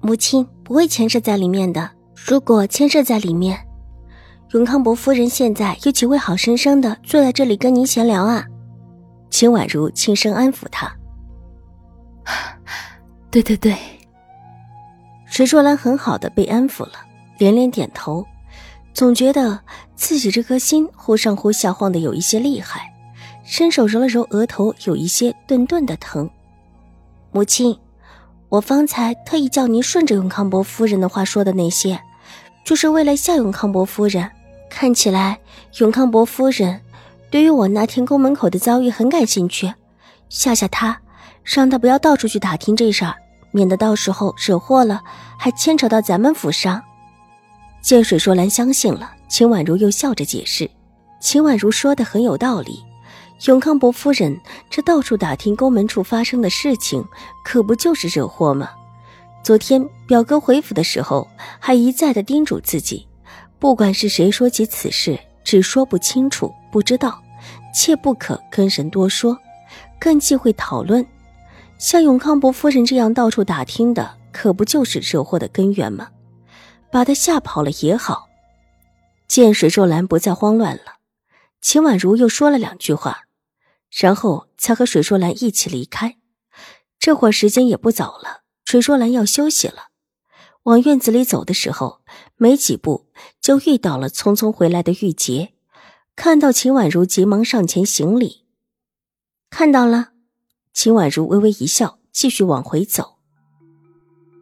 母亲不会牵涉在里面的。如果牵涉在里面，永康伯夫人现在又岂会好生生的坐在这里跟您闲聊啊？秦婉如轻声安抚他。对对对，水若兰很好的被安抚了，连连点头，总觉得自己这颗心忽上忽下晃的有一些厉害，伸手揉了揉额头，有一些顿顿的疼。母亲。我方才特意叫您顺着永康伯夫人的话说的那些，就是为了吓永康伯夫人。看起来永康伯夫人对于我那天宫门口的遭遇很感兴趣，吓吓她，让她不要到处去打听这事儿，免得到时候惹祸了，还牵扯到咱们府上。见水说兰相信了，秦婉如又笑着解释：“秦婉如说的很有道理。”永康伯夫人这到处打听宫门处发生的事情，可不就是惹祸吗？昨天表哥回府的时候，还一再的叮嘱自己，不管是谁说起此事，只说不清楚、不知道，切不可跟人多说，更忌讳讨论。像永康伯夫人这样到处打听的，可不就是惹祸的根源吗？把他吓跑了也好。见水若兰不再慌乱了，秦婉如又说了两句话。然后才和水若兰一起离开。这会儿时间也不早了，水若兰要休息了。往院子里走的时候，没几步就遇到了匆匆回来的玉洁。看到秦婉如，急忙上前行礼。看到了，秦婉如微微一笑，继续往回走。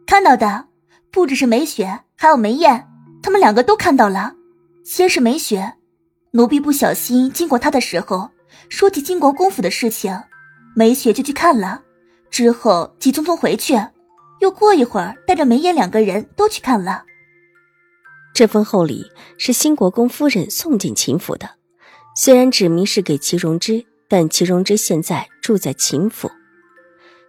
看到的不只是梅雪，还有梅艳，他们两个都看到了。先是梅雪，奴婢不小心经过她的时候。说起金国公府的事情，梅雪就去看了，之后急匆匆回去，又过一会儿带着梅艳两个人都去看了。这封厚礼是新国公夫人送进秦府的，虽然指明是给祁荣之，但祁荣之现在住在秦府。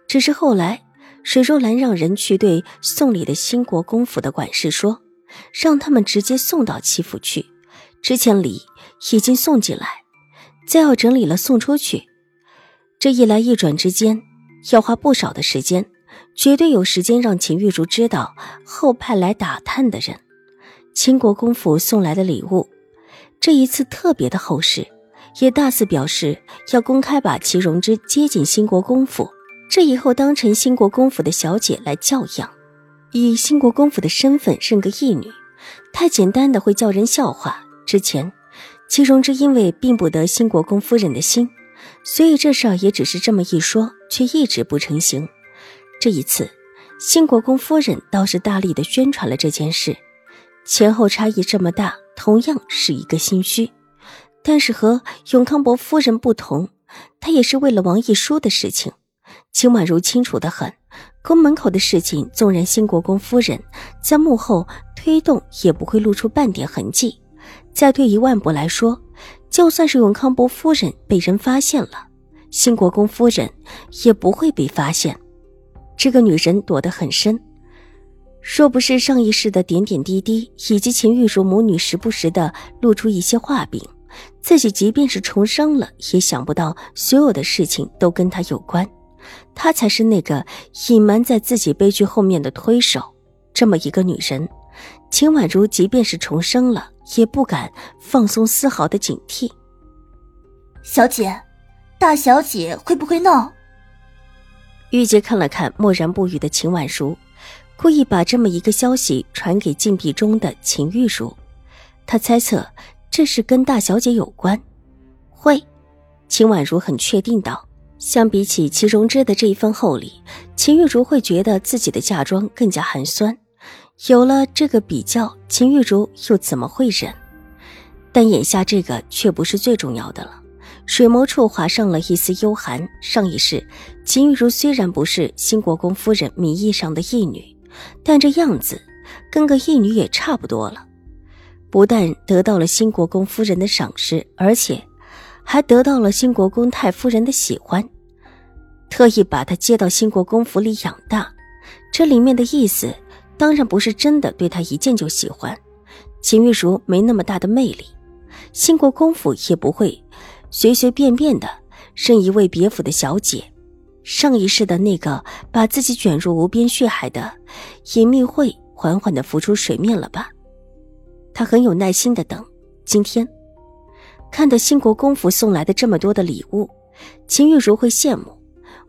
只是后来水若兰让人去对送礼的新国公府的管事说，让他们直接送到齐府去，之前礼已经送进来。再要整理了送出去，这一来一转之间要花不少的时间，绝对有时间让秦玉竹知道后派来打探的人。秦国公府送来的礼物，这一次特别的厚实，也大肆表示要公开把齐荣之接进新国公府，这以后当成新国公府的小姐来教养，以新国公府的身份认个义女，太简单的会叫人笑话。之前。齐荣之因为并不得新国公夫人的心，所以这事儿也只是这么一说，却一直不成形。这一次，新国公夫人倒是大力的宣传了这件事，前后差异这么大，同样是一个心虚。但是和永康伯夫人不同，她也是为了王一书的事情。秦婉如清楚的很，宫门口的事情，纵然新国公夫人在幕后推动，也不会露出半点痕迹。再退一万步来说，就算是永康伯夫人被人发现了，新国公夫人也不会被发现。这个女人躲得很深，若不是上一世的点点滴滴，以及秦玉茹母女时不时的露出一些画饼，自己即便是重生了，也想不到所有的事情都跟她有关。她才是那个隐瞒在自己悲剧后面的推手。这么一个女人，秦婉如即便是重生了。也不敢放松丝毫的警惕。小姐，大小姐会不会闹？玉洁看了看默然不语的秦婉如，故意把这么一个消息传给禁闭中的秦玉茹。他猜测这是跟大小姐有关。会，秦婉如很确定道。相比起齐荣之的这一份厚礼，秦玉茹会觉得自己的嫁妆更加寒酸。有了这个比较，秦玉茹又怎么会忍？但眼下这个却不是最重要的了。水眸处划上了一丝幽寒。上一世，秦玉茹虽然不是新国公夫人名义上的义女，但这样子跟个义女也差不多了。不但得到了新国公夫人的赏识，而且还得到了新国公太夫人的喜欢，特意把她接到新国公府里养大。这里面的意思，当然不是真的对他一见就喜欢。秦玉茹没那么大的魅力，兴国公府也不会随随便便的认一位别府的小姐。上一世的那个把自己卷入无边血海的隐秘会，缓缓的浮出水面了吧？他很有耐心的等。今天看到兴国公府送来的这么多的礼物，秦玉茹会羡慕，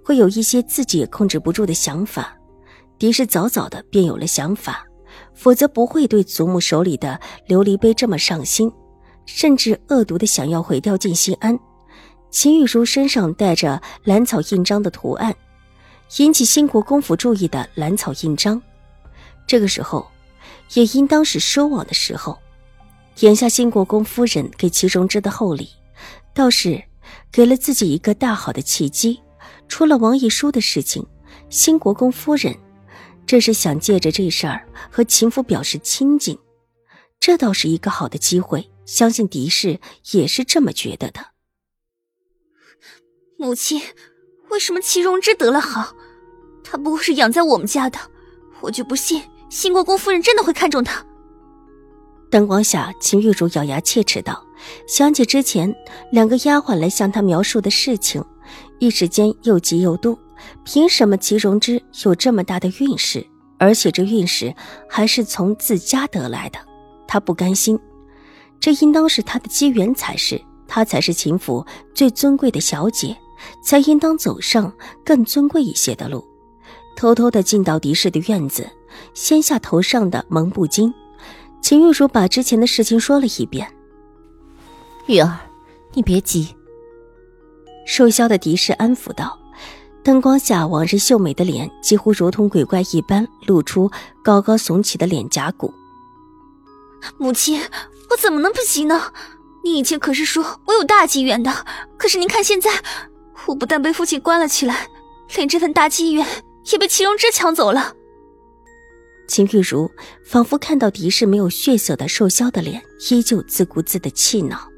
会有一些自己也控制不住的想法。狄氏早早的便有了想法，否则不会对祖母手里的琉璃杯这么上心，甚至恶毒的想要毁掉静心安。秦玉茹身上带着兰草印章的图案，引起新国公府注意的兰草印章，这个时候。也应当是收网的时候。眼下新国公夫人给齐荣之的厚礼，倒是给了自己一个大好的契机。除了王义书的事情，新国公夫人这是想借着这事儿和秦府表示亲近，这倒是一个好的机会。相信狄氏也是这么觉得的。母亲，为什么齐荣之得了好？他不过是养在我们家的，我就不信。新国公夫人真的会看中他？灯光下，秦玉茹咬牙切齿道：“想起之前两个丫鬟来向她描述的事情，一时间又急又怒。凭什么齐荣之有这么大的运势，而且这运势还是从自家得来的？他不甘心，这应当是他的机缘才是。她才是秦府最尊贵的小姐，才应当走上更尊贵一些的路。偷偷的进到狄氏的院子。”掀下头上的蒙布巾，秦玉茹把之前的事情说了一遍。玉儿，你别急。瘦削的狄氏安抚道。灯光下，往日秀美的脸几乎如同鬼怪一般，露出高高耸起的脸颊骨。母亲，我怎么能不急呢？你以前可是说我有大机缘的，可是您看现在，我不但被父亲关了起来，连这份大机缘也被齐荣之抢走了。秦玉茹仿佛看到狄氏没有血色的瘦削的脸，依旧自顾自的气恼。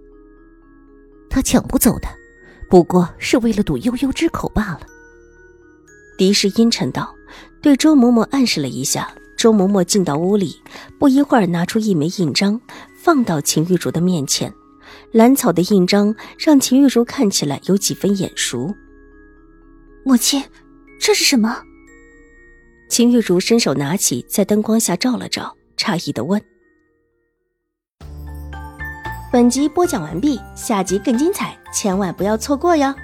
他抢不走的，不过是为了堵悠悠之口罢了。狄氏阴沉道，对周嬷嬷暗示了一下。周嬷嬷进到屋里，不一会儿拿出一枚印章，放到秦玉茹的面前。兰草的印章让秦玉茹看起来有几分眼熟。母亲，这是什么？秦玉茹伸手拿起，在灯光下照了照，诧异的问：“本集播讲完毕，下集更精彩，千万不要错过哟！”